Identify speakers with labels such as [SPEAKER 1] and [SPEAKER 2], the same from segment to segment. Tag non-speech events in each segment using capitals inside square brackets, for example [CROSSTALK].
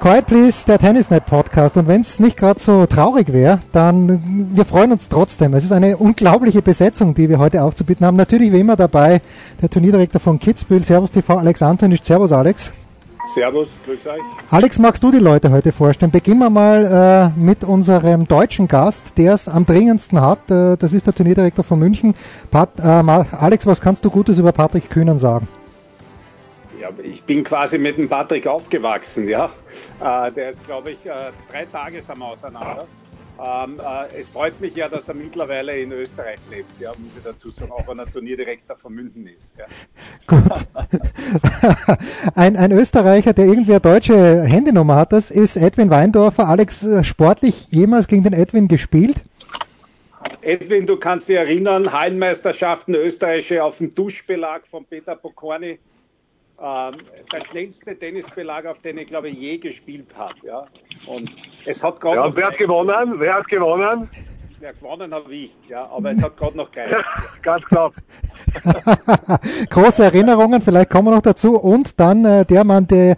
[SPEAKER 1] Quiet Please, der Tennisnet Podcast. Und wenn es nicht gerade so traurig wäre, dann wir freuen uns trotzdem. Es ist eine unglaubliche Besetzung, die wir heute aufzubieten haben. Natürlich wie immer dabei der Turnierdirektor von Kitzbühel, Servus TV, Alex Antonisch. Servus Alex.
[SPEAKER 2] Servus, grüß euch.
[SPEAKER 1] Alex, magst du die Leute heute vorstellen? Beginnen wir mal äh, mit unserem deutschen Gast, der es am dringendsten hat. Äh, das ist der Turnierdirektor von München. Pat, äh, Alex, was kannst du Gutes über Patrick Kühnern sagen?
[SPEAKER 2] Ja, ich bin quasi mit dem Patrick aufgewachsen, ja. Äh, der ist, glaube ich, äh, drei Tage wir auseinander. Ähm, äh, es freut mich ja, dass er mittlerweile in Österreich lebt, ja, muss ich dazu sagen, auch wenn er Turnierdirektor von München ist. Ja.
[SPEAKER 1] Gut. ein, ein Österreicher, der irgendwie eine deutsche Handynummer hat, das ist Edwin Weindorfer. Alex, äh, sportlich jemals gegen den Edwin gespielt?
[SPEAKER 2] Edwin, du kannst dich erinnern, Hallenmeisterschaften österreichische auf dem Duschbelag von Peter Pokorny der schnellste Tennisbelag, auf den ich glaube je gespielt habe. Ja. Und es hat gerade.
[SPEAKER 3] Ja, wer hat gewonnen? Wer hat gewonnen?
[SPEAKER 2] Ja, gewonnen habe ich, ja, aber es hat gerade noch keinen. [LAUGHS]
[SPEAKER 3] Ganz knapp. [LAUGHS]
[SPEAKER 1] Große Erinnerungen, vielleicht kommen wir noch dazu. Und dann äh, der Mann, der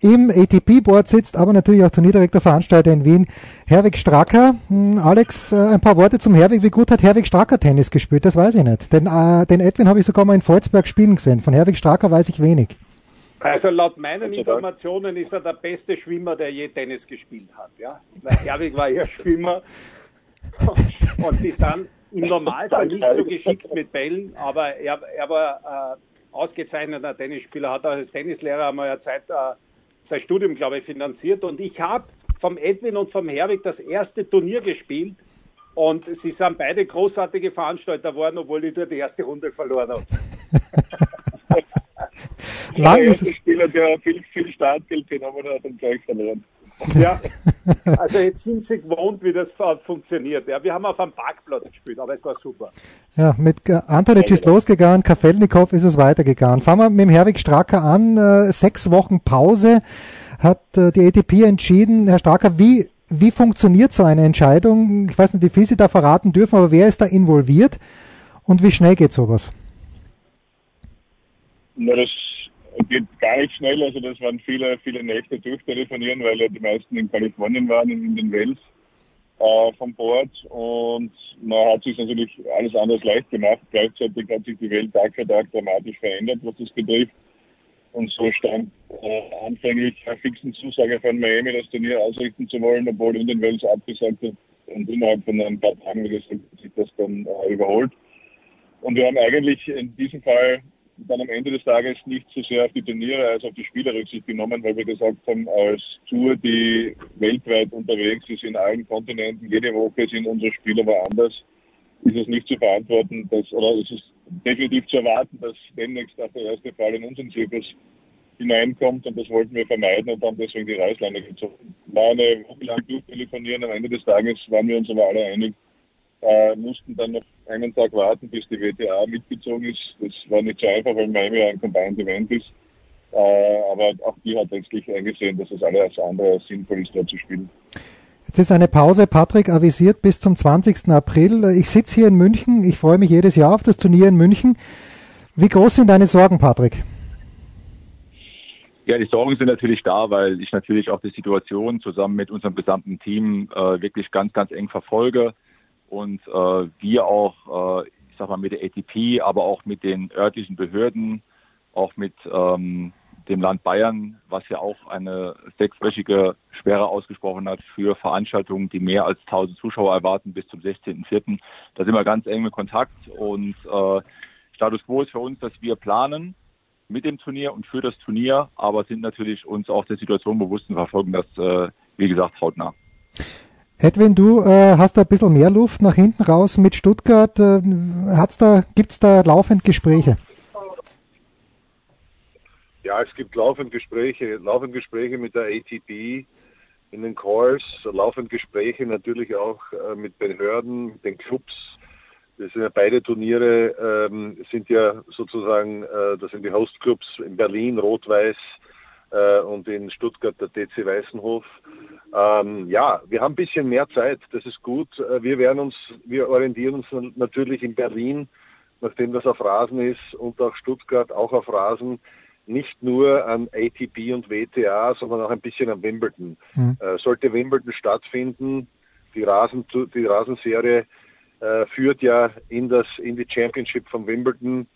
[SPEAKER 1] im ATP-Board sitzt, aber natürlich auch Turnierdirektor Veranstalter in Wien, Herwig Stracker. Hm, Alex, äh, ein paar Worte zum Herwig. Wie gut hat Herwig Stracker Tennis gespielt? Das weiß ich nicht. Den, äh, den Edwin habe ich sogar mal in Volzberg spielen gesehen. Von Herwig Stracker weiß ich wenig.
[SPEAKER 2] Also laut meinen Informationen ist er der beste Schwimmer, der je Tennis gespielt hat. Ja? Weil Herwig war ja Schwimmer [LAUGHS] und die sind im Normalfall nicht so geschickt mit Bällen, aber er, er war äh, ausgezeichneter Tennisspieler, hat auch als Tennislehrer einmal eine Zeit äh, sein Studium, glaube ich, finanziert. Und ich habe vom Edwin und vom Herwig das erste Turnier gespielt. Und sie sind beide großartige Veranstalter geworden, obwohl ich dort die erste Runde verloren habe. [LAUGHS]
[SPEAKER 3] Lang ist es. Spieler, der viel, viel Startgeld genommen hat und gleich verloren. [LAUGHS]
[SPEAKER 2] Ja, also jetzt sind sie gewohnt, wie das funktioniert. Ja, wir haben auf einem Parkplatz gespielt, aber es war super.
[SPEAKER 1] Ja, mit Antonic ist losgegangen, Kafelnikow ist es weitergegangen. Fangen wir mit dem Herwig Stracker an. Äh, sechs Wochen Pause hat äh, die ATP entschieden. Herr Stracker, wie, wie funktioniert so eine Entscheidung? Ich weiß nicht, wie viel Sie da verraten dürfen, aber wer ist da involviert und wie schnell geht sowas?
[SPEAKER 3] Na, das geht gar nicht schnell. Also das waren viele, viele Nächte durchtelefonieren, weil ja die meisten in Kalifornien waren, in den Wels äh, vom Bord. Und man hat sich natürlich alles anders leicht gemacht. Gleichzeitig hat sich die Welt Tag für Tag dramatisch verändert, was das betrifft. Und so stand äh, anfänglich eine fixen Zusage von Miami, das Turnier ausrichten zu wollen, obwohl in den Wels abgesagt hat. Und innerhalb von ein paar Tagen, gesagt, sich das dann äh, überholt. Und wir haben eigentlich in diesem Fall dann am Ende des Tages nicht so sehr auf die Turniere als auf die Spieler Rücksicht genommen, weil wir gesagt haben, als Tour, die weltweit unterwegs ist, in allen Kontinenten, jede Woche sind unsere Spieler woanders, ist es nicht zu verantworten, dass, oder ist es definitiv zu erwarten, dass demnächst auch der erste Fall in unseren Zirkus hineinkommt und das wollten wir vermeiden und haben deswegen die Reißleine gezogen. War eine Woche lang durchtelefonieren, am Ende des Tages waren wir uns aber alle einig, äh, mussten dann noch einen Tag warten, bis die WTA mitgezogen ist. Das war nicht so einfach, weil Miami ein Combined Event ist. Äh, aber auch die hat letztlich eingesehen, dass es alles andere sinnvoll ist, dort zu spielen.
[SPEAKER 1] Jetzt ist eine Pause, Patrick, avisiert bis zum 20. April. Ich sitze hier in München. Ich freue mich jedes Jahr auf das Turnier in München. Wie groß sind deine Sorgen, Patrick?
[SPEAKER 4] Ja, die Sorgen sind natürlich da, weil ich natürlich auch die Situation zusammen mit unserem gesamten Team äh, wirklich ganz, ganz eng verfolge und äh, wir auch, äh, ich sag mal, mit der ATP, aber auch mit den örtlichen Behörden, auch mit ähm, dem Land Bayern, was ja auch eine sechswöchige Sperre ausgesprochen hat für Veranstaltungen, die mehr als 1000 Zuschauer erwarten bis zum 16.04. Da sind wir ganz eng mit Kontakt und äh, Status quo ist für uns, dass wir planen mit dem Turnier und für das Turnier, aber sind natürlich uns auch der Situation bewusst und verfolgen das äh, wie gesagt, hautnah.
[SPEAKER 1] Edwin, du äh, hast da ein bisschen mehr Luft nach hinten raus mit Stuttgart. Äh, da, gibt's da laufend Gespräche?
[SPEAKER 5] Ja, es gibt laufend Gespräche, laufend Gespräche mit der ATP in den Calls, laufend Gespräche natürlich auch äh, mit Behörden, mit den Clubs. Das sind ja beide Turniere, ähm, sind ja sozusagen, äh, das sind die Hostclubs in Berlin, Rot-Weiß äh, und in Stuttgart der DC Weißenhof. Ähm, ja, wir haben ein bisschen mehr Zeit, das ist gut. Äh, wir werden uns, wir orientieren uns natürlich in Berlin, nachdem das auf Rasen ist und auch Stuttgart auch auf Rasen, nicht nur an ATP und WTA, sondern auch ein bisschen an Wimbledon. Mhm. Äh, sollte Wimbledon stattfinden, die, Rasen, die Rasenserie äh, führt ja in, das, in die Championship von Wimbledon.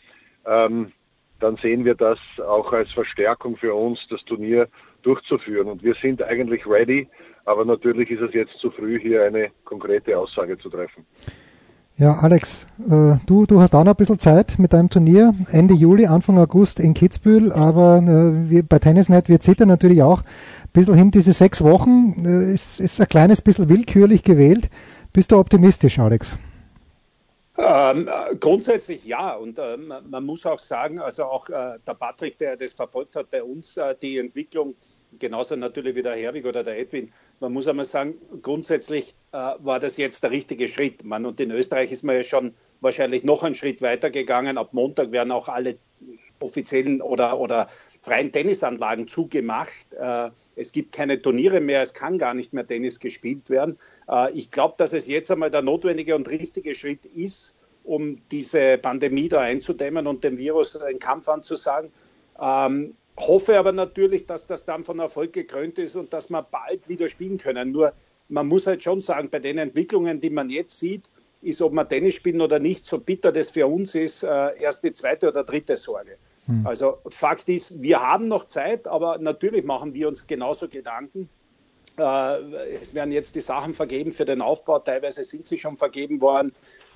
[SPEAKER 5] Ähm, dann sehen wir das auch als Verstärkung für uns, das Turnier durchzuführen. Und wir sind eigentlich ready, aber natürlich ist es jetzt zu früh, hier eine konkrete Aussage zu treffen.
[SPEAKER 1] Ja, Alex, äh, du, du hast auch noch ein bisschen Zeit mit deinem Turnier. Ende Juli, Anfang August in Kitzbühel, aber äh, wir, bei Tennisnet, wir zittern natürlich auch ein bisschen hin. Diese sechs Wochen äh, ist, ist ein kleines bisschen willkürlich gewählt. Bist du optimistisch, Alex?
[SPEAKER 2] Ähm, grundsätzlich ja. Und äh, man muss auch sagen, also auch äh, der Patrick, der das verfolgt hat bei uns, äh, die Entwicklung, genauso natürlich wie der Herwig oder der Edwin, man muss einmal sagen, grundsätzlich äh, war das jetzt der richtige Schritt. Man, und in Österreich ist man ja schon wahrscheinlich noch einen Schritt weiter gegangen. Ab Montag werden auch alle offiziellen oder, oder freien Tennisanlagen zugemacht. Äh, es gibt keine Turniere mehr, es kann gar nicht mehr Tennis gespielt werden. Äh, ich glaube, dass es jetzt einmal der notwendige und richtige Schritt ist, um diese Pandemie da einzudämmen und dem Virus einen Kampf anzusagen. Ähm, hoffe aber natürlich, dass das dann von Erfolg gekrönt ist und dass wir bald wieder spielen können. Nur man muss halt schon sagen, bei den Entwicklungen, die man jetzt sieht, ist, ob wir Tennis spielen oder nicht, so bitter das für uns ist, äh, erst die zweite oder dritte Sorge. Hm. Also Fakt ist, wir haben noch Zeit, aber natürlich machen wir uns genauso Gedanken. Äh, es werden jetzt die Sachen vergeben für den Aufbau, teilweise sind sie schon vergeben worden.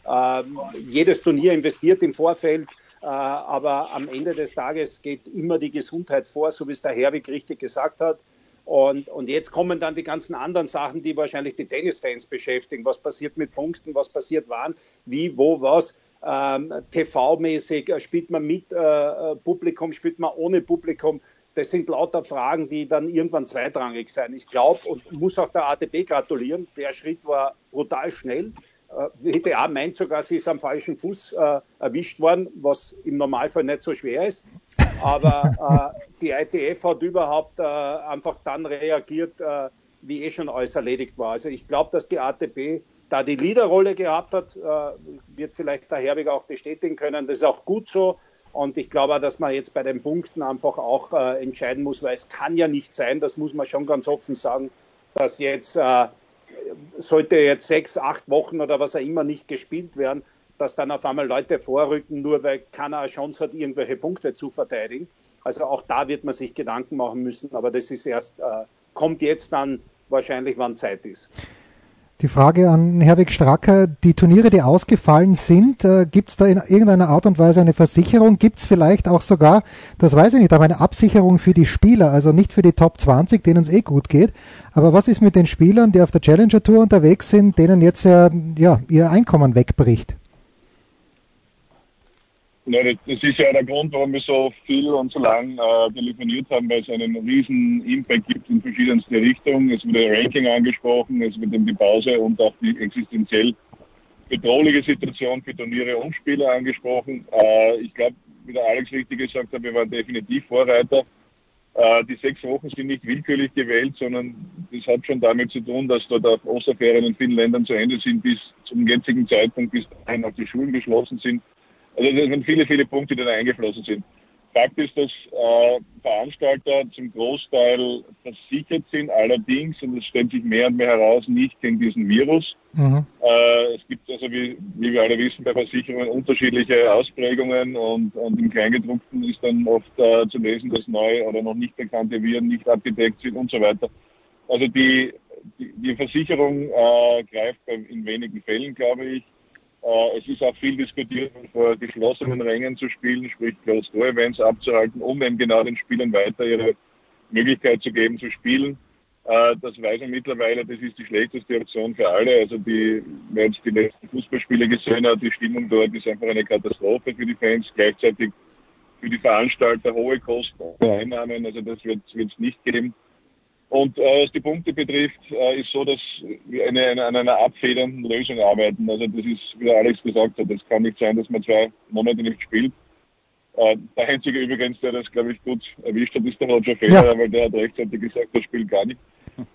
[SPEAKER 2] Äh, jedes Turnier investiert im Vorfeld, äh, aber am Ende des Tages geht immer die Gesundheit vor, so wie es der Herwig richtig gesagt hat. Und, und jetzt kommen dann die ganzen anderen Sachen, die wahrscheinlich die Tennisfans beschäftigen. Was passiert mit Punkten, was passiert wann, wie, wo, was ähm, TV-mäßig, äh, spielt man mit äh, äh, Publikum, spielt man ohne Publikum. Das sind lauter Fragen, die dann irgendwann zweitrangig sein. Ich glaube und muss auch der ATP gratulieren. Der Schritt war brutal schnell. Äh, WTA meint sogar, sie ist am falschen Fuß äh, erwischt worden, was im Normalfall nicht so schwer ist. Aber äh, die ITF hat überhaupt einfach dann reagiert, wie eh schon alles erledigt war. Also ich glaube, dass die ATP da die Leaderrolle gehabt hat, äh, wird vielleicht der Herwig auch bestätigen können. Das ist auch gut so. Und ich glaube, dass man jetzt bei den Punkten einfach auch äh, entscheiden muss, weil es kann ja nicht sein, das muss man schon ganz offen sagen, dass jetzt, äh, sollte jetzt sechs, acht Wochen oder was auch immer nicht gespielt werden, dass dann auf einmal Leute vorrücken, nur weil keiner eine Chance hat, irgendwelche Punkte zu verteidigen. Also auch da wird man sich Gedanken machen müssen, aber das ist erst, kommt jetzt dann wahrscheinlich, wann Zeit ist.
[SPEAKER 1] Die Frage an Herwig Stracker, die Turniere, die ausgefallen sind, äh, gibt es da in irgendeiner Art und Weise eine Versicherung? Gibt es vielleicht auch sogar, das weiß ich nicht, aber eine Absicherung für die Spieler, also nicht für die Top 20, denen es eh gut geht, aber was ist mit den Spielern, die auf der Challenger Tour unterwegs sind, denen jetzt ja, ja ihr Einkommen wegbricht?
[SPEAKER 3] Ja, das ist ja der Grund, warum wir so viel und so lang äh, telefoniert haben, weil es einen riesen Impact gibt in verschiedenste Richtungen. Es wurde Ranking angesprochen, es wird die Pause und auch die existenziell bedrohliche Situation für Turniere und Spieler angesprochen. Äh, ich glaube, wie der Alex richtig gesagt hat, wir waren definitiv Vorreiter. Äh, die sechs Wochen sind nicht willkürlich gewählt, sondern das hat schon damit zu tun, dass dort auch Osterferien in vielen Ländern zu Ende sind, bis zum jetzigen Zeitpunkt, bis dahin auch die Schulen geschlossen sind. Also das sind viele, viele Punkte, die da eingeflossen sind. Fakt ist, dass äh, Veranstalter zum Großteil versichert sind, allerdings, und es stellt sich mehr und mehr heraus, nicht gegen diesen Virus. Mhm. Äh, es gibt also, wie, wie, wir alle wissen, bei Versicherungen unterschiedliche Ausprägungen und, und im Kleingedruckten ist dann oft äh, zu lesen, dass neu oder noch nicht bekannte Viren nicht abgedeckt sind und so weiter. Also die, die, die Versicherung äh, greift in wenigen Fällen, glaube ich. Äh, es ist auch viel diskutiert, vor geschlossenen Rängen zu spielen, sprich Closed-Door-Events abzuhalten, um eben genau den Spielern weiter ihre Möglichkeit zu geben, zu spielen. Äh, das weiß man mittlerweile, das ist die schlechteste Option für alle. Also die, wer jetzt die letzten Fußballspiele gesehen hat, die Stimmung dort ist einfach eine Katastrophe für die Fans. Gleichzeitig für die Veranstalter hohe Kosten, Einnahmen, also das wird es nicht geben. Und äh, was die Punkte betrifft, äh, ist so, dass wir eine, eine, an einer abfedernden Lösung arbeiten. Also das ist, wie der Alex gesagt hat, das kann nicht sein, dass man zwei Monate nicht spielt. Äh, der Einzige übrigens, der das, glaube ich, gut erwischt hat, ist der Roger Federer, ja. weil der hat rechtzeitig gesagt, das spielt gar nicht.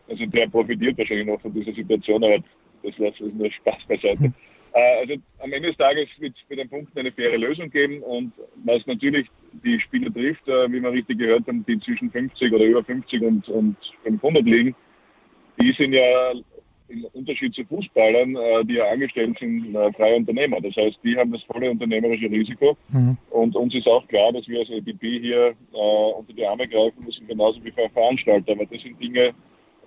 [SPEAKER 3] Also der profitiert wahrscheinlich noch von dieser Situation, aber das lässt nur Spaß beiseite. [LAUGHS] Äh, also am Ende des Tages wird es mit den Punkten eine faire Lösung geben und was natürlich die Spieler trifft, äh, wie wir richtig gehört haben, die zwischen 50 oder über 50 und, und 500 liegen, die sind ja im Unterschied zu Fußballern, äh, die ja angestellt sind, freie Unternehmer. Das heißt, die haben das volle unternehmerische Risiko. Mhm. Und uns ist auch klar, dass wir als ADP hier unter die Arme greifen müssen, genauso wie für Veranstalter. Aber das sind Dinge,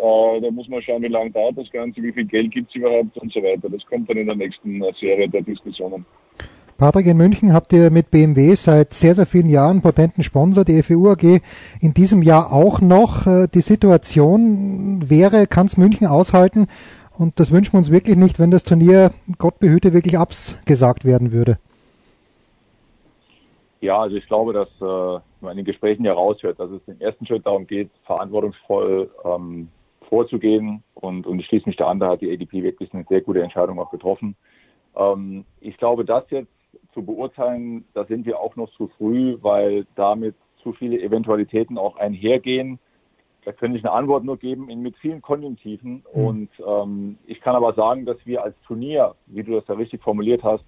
[SPEAKER 3] äh, da muss man schauen, wie lange dauert das Ganze, wie viel Geld gibt es überhaupt und so weiter. Das kommt dann in der nächsten Serie der Diskussionen.
[SPEAKER 1] Patrick, in München habt ihr mit BMW seit sehr, sehr vielen Jahren potenten Sponsor, die FEU AG in diesem Jahr auch noch. Äh, die Situation wäre, kann es München aushalten? Und das wünschen wir uns wirklich nicht, wenn das Turnier, Gott behüte, wirklich abgesagt werden würde.
[SPEAKER 4] Ja, also ich glaube, dass äh, man in den Gesprächen ja raushört, dass es im ersten Schritt darum geht, verantwortungsvoll ähm, vorzugehen. Und, und ich schließe mich da an, da hat die ADP wirklich eine sehr gute Entscheidung auch getroffen. Ähm, ich glaube, das jetzt zu beurteilen, da sind wir auch noch zu früh, weil damit zu viele Eventualitäten auch einhergehen. Da könnte ich eine Antwort nur geben in, mit vielen Konjunktiven. Mhm. Und ähm, ich kann aber sagen, dass wir als Turnier, wie du das ja richtig formuliert hast,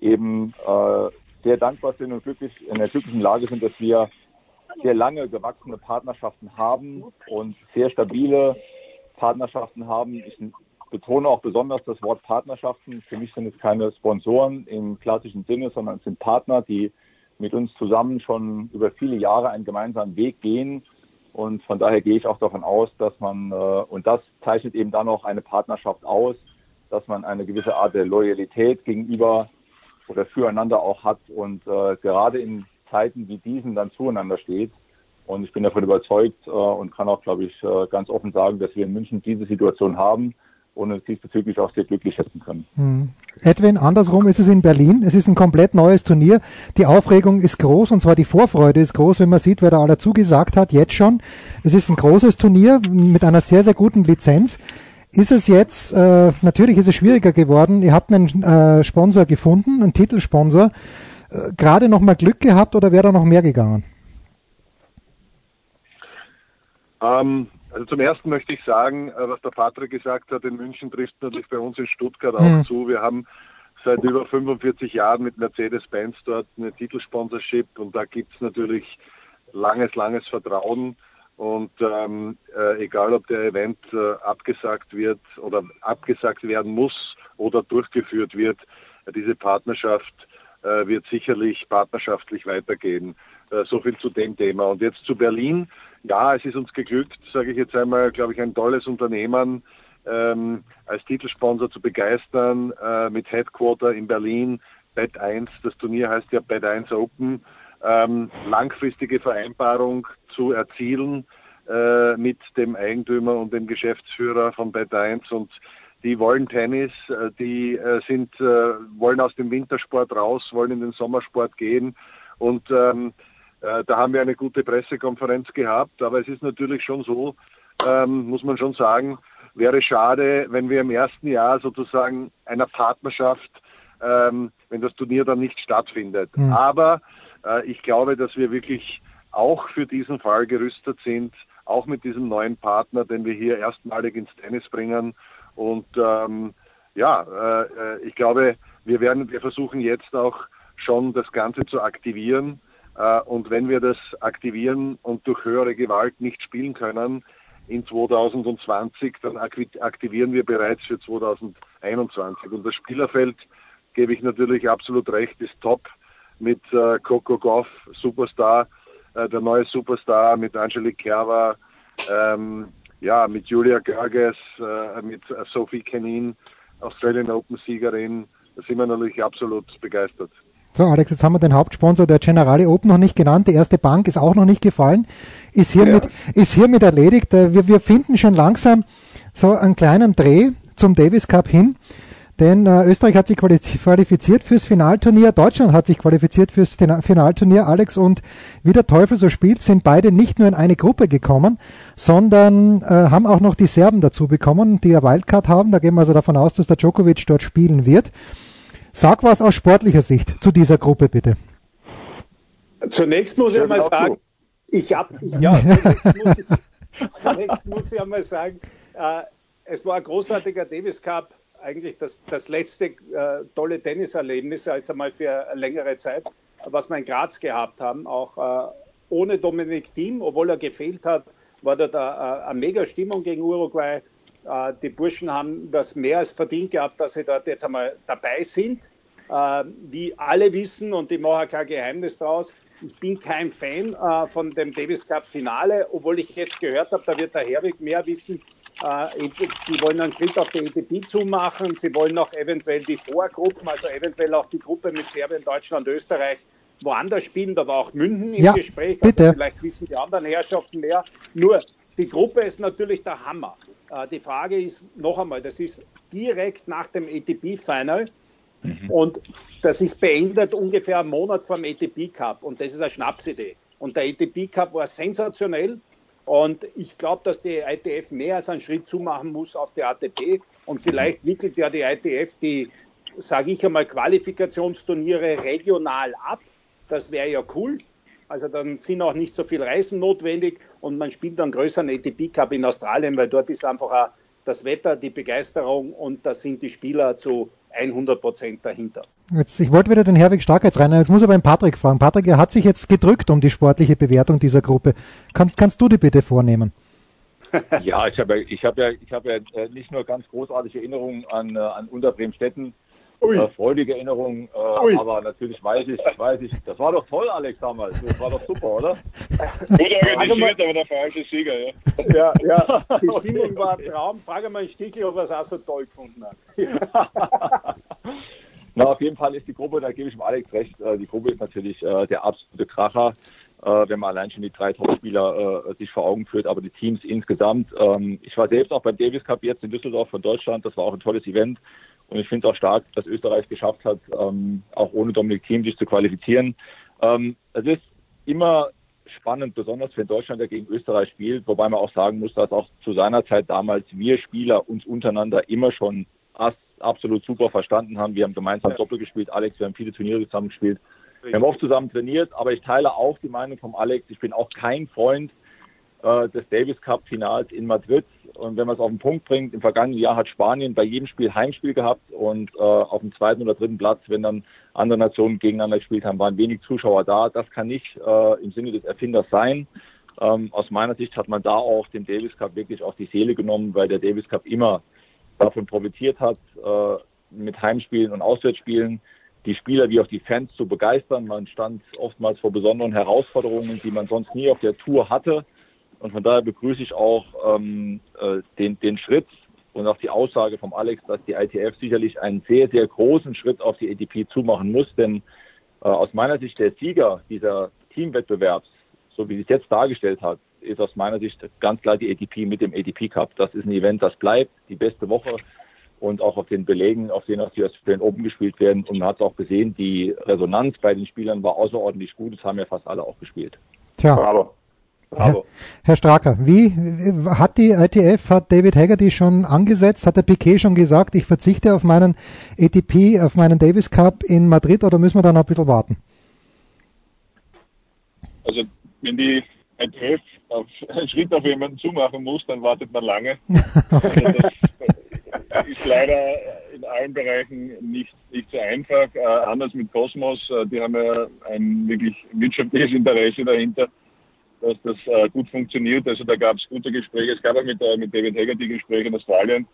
[SPEAKER 4] eben äh, sehr dankbar sind und glücklich in der glücklichen Lage sind, dass wir sehr lange gewachsene Partnerschaften haben und sehr stabile Partnerschaften haben. Ich betone auch besonders das Wort Partnerschaften. Für mich sind es keine Sponsoren im klassischen Sinne, sondern es sind Partner, die mit uns zusammen schon über viele Jahre einen gemeinsamen Weg gehen. Und von daher gehe ich auch davon aus, dass man, äh, und das zeichnet eben dann auch eine Partnerschaft aus, dass man eine gewisse Art der Loyalität gegenüber oder füreinander auch hat und äh, gerade in Zeiten wie diesen dann zueinander steht. Und ich bin davon überzeugt äh, und kann auch, glaube ich, äh, ganz offen sagen, dass wir in München diese Situation haben und uns diesbezüglich auch sehr glücklich schätzen können.
[SPEAKER 1] Hm. Edwin, andersrum ist es in Berlin. Es ist ein komplett neues Turnier. Die Aufregung ist groß und zwar die Vorfreude ist groß, wenn man sieht, wer da alle zugesagt hat, jetzt schon. Es ist ein großes Turnier mit einer sehr, sehr guten Lizenz. Ist es jetzt, äh, natürlich ist es schwieriger geworden. Ihr habt einen äh, Sponsor gefunden, einen Titelsponsor. Äh, Gerade noch mal Glück gehabt oder wäre da noch mehr gegangen?
[SPEAKER 5] Ähm, also zum ersten möchte ich sagen, äh, was der Patrick gesagt hat, in München trifft natürlich bei uns in Stuttgart auch mhm. zu. Wir haben seit über 45 Jahren mit Mercedes-Benz dort eine Titelsponsorship und da gibt es natürlich langes, langes Vertrauen. Und ähm, äh, egal, ob der Event äh, abgesagt wird oder abgesagt werden muss oder durchgeführt wird, äh, diese Partnerschaft äh, wird sicherlich partnerschaftlich weitergehen. Äh, so viel zu dem Thema. Und jetzt zu Berlin. Ja, es ist uns geglückt, sage ich jetzt einmal, glaube ich, ein tolles Unternehmen ähm, als Titelsponsor zu begeistern äh, mit Headquarter in Berlin, Bet 1. Das Turnier heißt ja Bet 1 Open ähm, langfristige Vereinbarung zu erzielen äh, mit dem Eigentümer und dem Geschäftsführer von Bad 1 und die wollen Tennis, äh, die äh, sind, äh, wollen aus dem Wintersport raus, wollen in den Sommersport gehen und ähm, äh, da haben wir eine gute Pressekonferenz gehabt, aber es ist natürlich schon so, ähm, muss man schon sagen, wäre schade, wenn wir im ersten Jahr sozusagen einer Partnerschaft, ähm, wenn das Turnier dann nicht stattfindet. Mhm. Aber äh, ich glaube, dass wir wirklich auch für diesen Fall gerüstet sind, auch mit diesem neuen Partner, den wir hier erstmalig ins Tennis bringen. Und ähm, ja, äh, äh, ich glaube, wir werden, wir versuchen jetzt auch schon das Ganze zu aktivieren. Äh, und wenn wir das aktivieren und durch höhere Gewalt nicht spielen können in 2020, dann aktivieren wir bereits für 2021. Und das Spielerfeld, gebe ich natürlich absolut recht, ist top mit äh, Coco Goff, Superstar, äh, der neue Superstar, mit Angelique Kerber, ähm, ja, mit Julia Görges, äh, mit Sophie Kenin, Australian Open Siegerin. Da sind wir natürlich absolut begeistert.
[SPEAKER 1] So, Alex, jetzt haben wir den Hauptsponsor der Generali Open noch nicht genannt. Die erste Bank ist auch noch nicht gefallen. Ist hiermit, ja. ist hiermit erledigt. Äh, wir, wir finden schon langsam so einen kleinen Dreh zum Davis Cup hin. Denn äh, Österreich hat sich qualifiziert fürs Finalturnier, Deutschland hat sich qualifiziert fürs Finalturnier. Alex und wie der Teufel so spielt, sind beide nicht nur in eine Gruppe gekommen, sondern äh, haben auch noch die Serben dazu bekommen, die ja Wildcard haben. Da gehen wir also davon aus, dass der Djokovic dort spielen wird. Sag was aus sportlicher Sicht zu dieser Gruppe bitte.
[SPEAKER 2] Zunächst muss ich einmal sagen, ich habe, ja, zunächst muss ich, [LAUGHS] zunächst muss ich einmal sagen, äh, es war ein großartiger Davis Cup, eigentlich das, das letzte äh, tolle Tenniserlebnis, jetzt einmal für eine längere Zeit, was wir in Graz gehabt haben, auch äh, ohne Dominik Thiem, obwohl er gefehlt hat, war da äh, eine mega Stimmung gegen Uruguay. Äh, die Burschen haben das mehr als verdient gehabt, dass sie dort jetzt einmal dabei sind. Äh, wie alle wissen, und ich mache kein Geheimnis draus, ich bin kein Fan äh, von dem Davis Cup Finale, obwohl ich jetzt gehört habe, da wird der Herwig mehr wissen. Äh, die wollen einen Schritt auf die ETP zumachen. Sie wollen auch eventuell die Vorgruppen, also eventuell auch die Gruppe mit Serbien, Deutschland, Österreich woanders spielen. Da war auch München im
[SPEAKER 1] ja,
[SPEAKER 2] Gespräch.
[SPEAKER 1] Also bitte.
[SPEAKER 2] vielleicht wissen die anderen Herrschaften mehr. Nur die Gruppe ist natürlich der Hammer. Äh, die Frage ist noch einmal, das ist direkt nach dem ATP-Final mhm. und das ist beendet ungefähr einen Monat vor dem ATP Cup und das ist eine Schnapsidee. Und der ATP Cup war sensationell und ich glaube, dass die ITF mehr als einen Schritt zumachen muss auf die ATP und vielleicht wickelt ja die ITF die, sage ich einmal, Qualifikationsturniere regional ab. Das wäre ja cool. Also dann sind auch nicht so viel Reisen notwendig und man spielt dann größeren ATP Cup in Australien, weil dort ist einfach das Wetter, die Begeisterung und da sind die Spieler zu 100 Prozent dahinter.
[SPEAKER 1] Jetzt, ich wollte wieder den Herwig Stark jetzt rein. Jetzt muss aber den Patrick fragen. Patrick, er hat sich jetzt gedrückt um die sportliche Bewertung dieser Gruppe. Kannst, kannst du die bitte vornehmen? [LAUGHS]
[SPEAKER 4] ja, ich habe ja, ich hab ja, ich hab ja äh, nicht nur ganz großartige Erinnerungen an, äh, an Unterbremstetten, äh, freudige Erinnerungen, äh, aber natürlich weiß ich, weiß ich, das war doch toll, Alex, damals. Das war doch super, oder?
[SPEAKER 3] Gut organisiert, aber der falsche Sieger, ja.
[SPEAKER 2] Ja, ja, [LAUGHS] die Stimmung war ein Traum. Frage mal Stiegel, ob er es auch so toll gefunden hat. [LAUGHS]
[SPEAKER 4] Na, auf jeden Fall ist die Gruppe, da gebe ich dem Alex recht, äh, die Gruppe ist natürlich äh, der absolute Kracher, äh, wenn man allein schon die drei Topspieler äh, sich vor Augen führt, aber die Teams insgesamt. Ähm, ich war selbst auch beim Davis Cup jetzt in Düsseldorf von Deutschland, das war auch ein tolles Event und ich finde es auch stark, dass Österreich geschafft hat, ähm, auch ohne Dominik Thiem sich zu qualifizieren. Ähm, es ist immer spannend, besonders wenn Deutschland ja gegen Österreich spielt, wobei man auch sagen muss, dass auch zu seiner Zeit damals wir Spieler uns untereinander immer schon absolut super verstanden haben. Wir haben gemeinsam ja. Doppel gespielt, Alex, wir haben viele Turniere zusammen gespielt. Richtig. Wir haben oft zusammen trainiert, aber ich teile auch die Meinung vom Alex. Ich bin auch kein Freund äh, des Davis Cup Finals in Madrid. Und wenn man es auf den Punkt bringt, im vergangenen Jahr hat Spanien bei jedem Spiel Heimspiel gehabt und äh, auf dem zweiten oder dritten Platz, wenn dann andere Nationen gegeneinander gespielt haben, waren wenig Zuschauer da. Das kann nicht äh, im Sinne des Erfinders sein. Ähm, aus meiner Sicht hat man da auch dem Davis Cup wirklich auf die Seele genommen, weil der Davis Cup immer davon profitiert hat, äh, mit Heimspielen und Auswärtsspielen die Spieler wie auch die Fans zu begeistern. Man stand oftmals vor besonderen Herausforderungen, die man sonst nie auf der Tour hatte. Und von daher begrüße ich auch ähm, äh, den, den Schritt und auch die Aussage vom Alex, dass die ITF sicherlich einen sehr, sehr großen Schritt auf die ATP zumachen muss. Denn äh, aus meiner Sicht der Sieger dieser Teamwettbewerbs, so wie sie es jetzt dargestellt hat, ist aus meiner Sicht ganz klar die ATP mit dem ATP Cup. Das ist ein Event, das bleibt die beste Woche und auch auf den Belegen, auf denen auch die Australian Open gespielt werden. Und man hat es auch gesehen, die Resonanz bei den Spielern war außerordentlich gut. Das haben ja fast alle auch gespielt.
[SPEAKER 1] Tja. Bravo. Herr, Herr Straker, wie hat die ITF, hat David Haggerty schon angesetzt, hat der Piquet schon gesagt, ich verzichte auf meinen ATP, auf meinen Davis Cup in Madrid oder müssen wir da noch ein bisschen warten?
[SPEAKER 3] Also wenn die ITF auf, einen Schritt auf jemanden zumachen muss, dann wartet man lange. [LAUGHS] okay. Also das ist leider in allen Bereichen nicht, nicht so einfach. Äh, anders mit Cosmos, äh, die haben ja ein wirklich wirtschaftliches Interesse dahinter, dass das äh, gut funktioniert. Also da gab es gute Gespräche. Es gab auch mit, äh, mit David Hagger die Gespräche in Australien.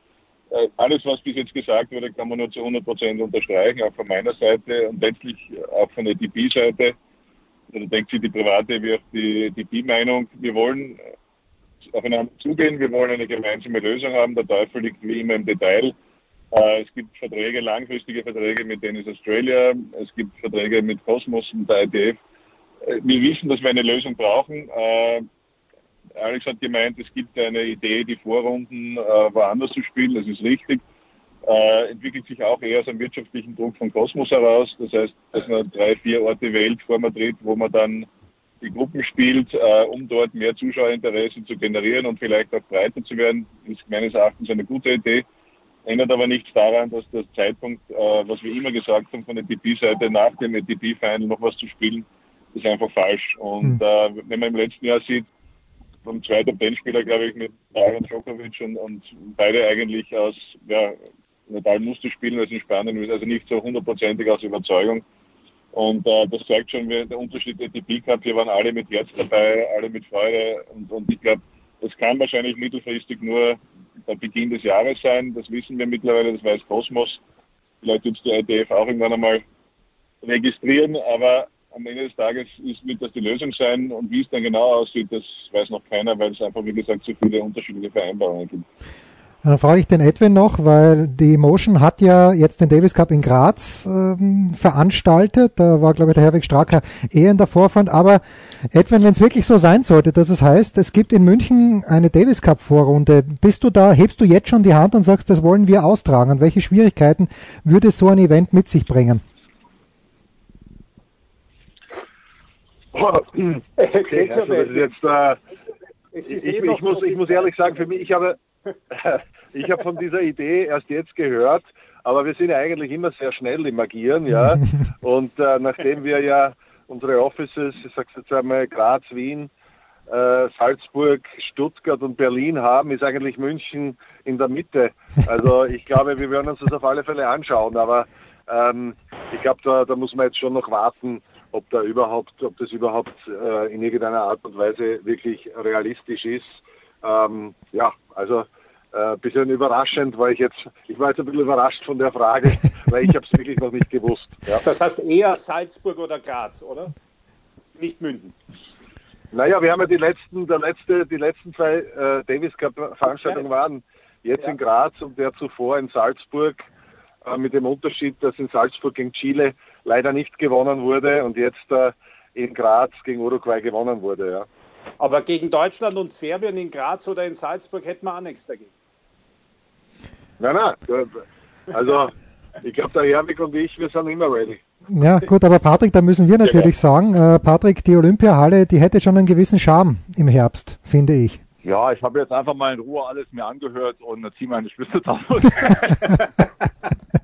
[SPEAKER 3] Äh, alles, was bis jetzt gesagt wurde, kann man nur zu 100 Prozent unterstreichen, auch von meiner Seite und letztlich auch von der DP-Seite oder denkt sich die private wie auch die, B-Meinung, wir wollen aufeinander zugehen, wir wollen eine gemeinsame Lösung haben. Der Teufel liegt wie immer im Detail. Äh, es gibt Verträge, langfristige Verträge mit Tennis Australia, es gibt Verträge mit Cosmos und der ITF. Äh, wir wissen, dass wir eine Lösung brauchen. Äh, Alex hat gemeint, es gibt eine Idee, die Vorrunden äh, woanders zu spielen. Das ist richtig. Äh, entwickelt sich auch eher aus einem wirtschaftlichen Druck von Kosmos heraus. Das heißt, dass man drei, vier Orte wählt vor Madrid, wo man dann die Gruppen spielt, äh, um dort mehr Zuschauerinteresse zu generieren und vielleicht auch breiter zu werden, ist meines Erachtens eine gute Idee. Ändert aber nichts daran, dass der Zeitpunkt, äh, was wir immer gesagt haben von der ATP-Seite, nach dem ATP-Final noch was zu spielen, ist einfach falsch. Und hm. äh, wenn man im letzten Jahr sieht, vom zweiten Bandspieler, glaube ich, mit Dragan Djokovic und, und beide eigentlich aus, ja, Nadal musste spielen, als in Spanien, also nicht so hundertprozentig aus Überzeugung. Und äh, das zeigt schon wie der Unterschied der ATP Cup. Hier waren alle mit Herz dabei, alle mit Freude. Und, und ich glaube, das kann wahrscheinlich mittelfristig nur der Beginn des Jahres sein. Das wissen wir mittlerweile, das weiß Kosmos. Vielleicht wird es die ITF auch irgendwann einmal registrieren, aber am Ende des Tages ist, wird das die Lösung sein. Und wie es dann genau aussieht, das weiß noch keiner, weil es einfach, wie gesagt, so viele unterschiedliche Vereinbarungen gibt.
[SPEAKER 1] Dann frage ich den Edwin noch, weil die Motion hat ja jetzt den Davis Cup in Graz ähm, veranstaltet. Da war, glaube ich, der Herwig Stracker eher in der Vorfront. Aber Edwin, wenn es wirklich so sein sollte, dass es heißt, es gibt in München eine Davis Cup Vorrunde, bist du da, hebst du jetzt schon die Hand und sagst, das wollen wir austragen? Und welche Schwierigkeiten würde so ein Event mit sich bringen?
[SPEAKER 5] Okay, also das ist jetzt, äh, ich, ich, ich, muss, ich muss ehrlich sagen, für mich, ich habe, [LAUGHS] ich habe von dieser Idee erst jetzt gehört, aber wir sind ja eigentlich immer sehr schnell im Agieren, ja. [LAUGHS] Und äh, nachdem wir ja unsere Offices, ich sag's jetzt einmal, Graz, Wien, äh, Salzburg, Stuttgart und Berlin haben, ist eigentlich München in der Mitte. Also [LAUGHS] ich glaube, wir werden uns das auf alle Fälle anschauen, aber ähm, ich glaube, da, da muss man jetzt schon noch warten, ob da überhaupt, ob das überhaupt äh, in irgendeiner Art und Weise wirklich realistisch ist. Ähm, ja, also ein äh, bisschen überraschend, weil ich jetzt, ich war jetzt ein bisschen überrascht von der Frage, [LAUGHS] weil ich habe es wirklich noch nicht gewusst.
[SPEAKER 2] Ja. Das heißt eher Salzburg oder Graz, oder? Nicht München.
[SPEAKER 5] Naja, wir haben ja die letzten, der letzte, die letzten zwei äh, Davis Cup Veranstaltungen waren jetzt ja. in Graz und der zuvor in Salzburg, äh, mit dem Unterschied, dass in Salzburg gegen Chile leider nicht gewonnen wurde und jetzt äh, in Graz gegen Uruguay gewonnen wurde. Ja.
[SPEAKER 2] Aber gegen Deutschland und Serbien in Graz oder in Salzburg hätten wir auch nichts dagegen.
[SPEAKER 5] Nein, nein. Also, ich glaube, der Herwig und ich, wir sind immer ready.
[SPEAKER 1] Ja, gut, aber Patrick, da müssen wir natürlich ja, sagen, äh, Patrick, die Olympiahalle, die hätte schon einen gewissen Charme im Herbst, finde ich.
[SPEAKER 4] Ja, ich habe jetzt einfach mal in Ruhe alles mir angehört und ziehe meine Schlüsse daraus. [LAUGHS]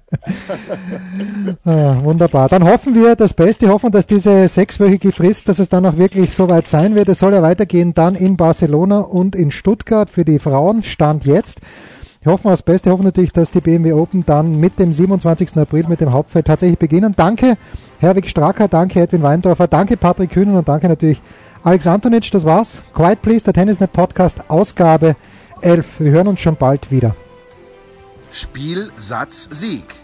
[SPEAKER 1] ah, wunderbar. Dann hoffen wir das Beste, hoffen, dass diese sechswöchige Frist, dass es dann auch wirklich soweit sein wird. Es soll ja weitergehen dann in Barcelona und in Stuttgart für die Frauen. Stand jetzt. Ich hoffe das Beste, ich hoffe natürlich, dass die BMW Open dann mit dem 27. April mit dem Hauptfeld tatsächlich beginnen. Danke, Herwig Stracker, danke, Edwin Weindorfer, danke, Patrick Kühnen und danke natürlich, Alex Antonic. Das war's. Quiet Please, der Tennisnet Podcast, Ausgabe 11. Wir hören uns schon bald wieder.
[SPEAKER 6] Spiel, Satz, Sieg.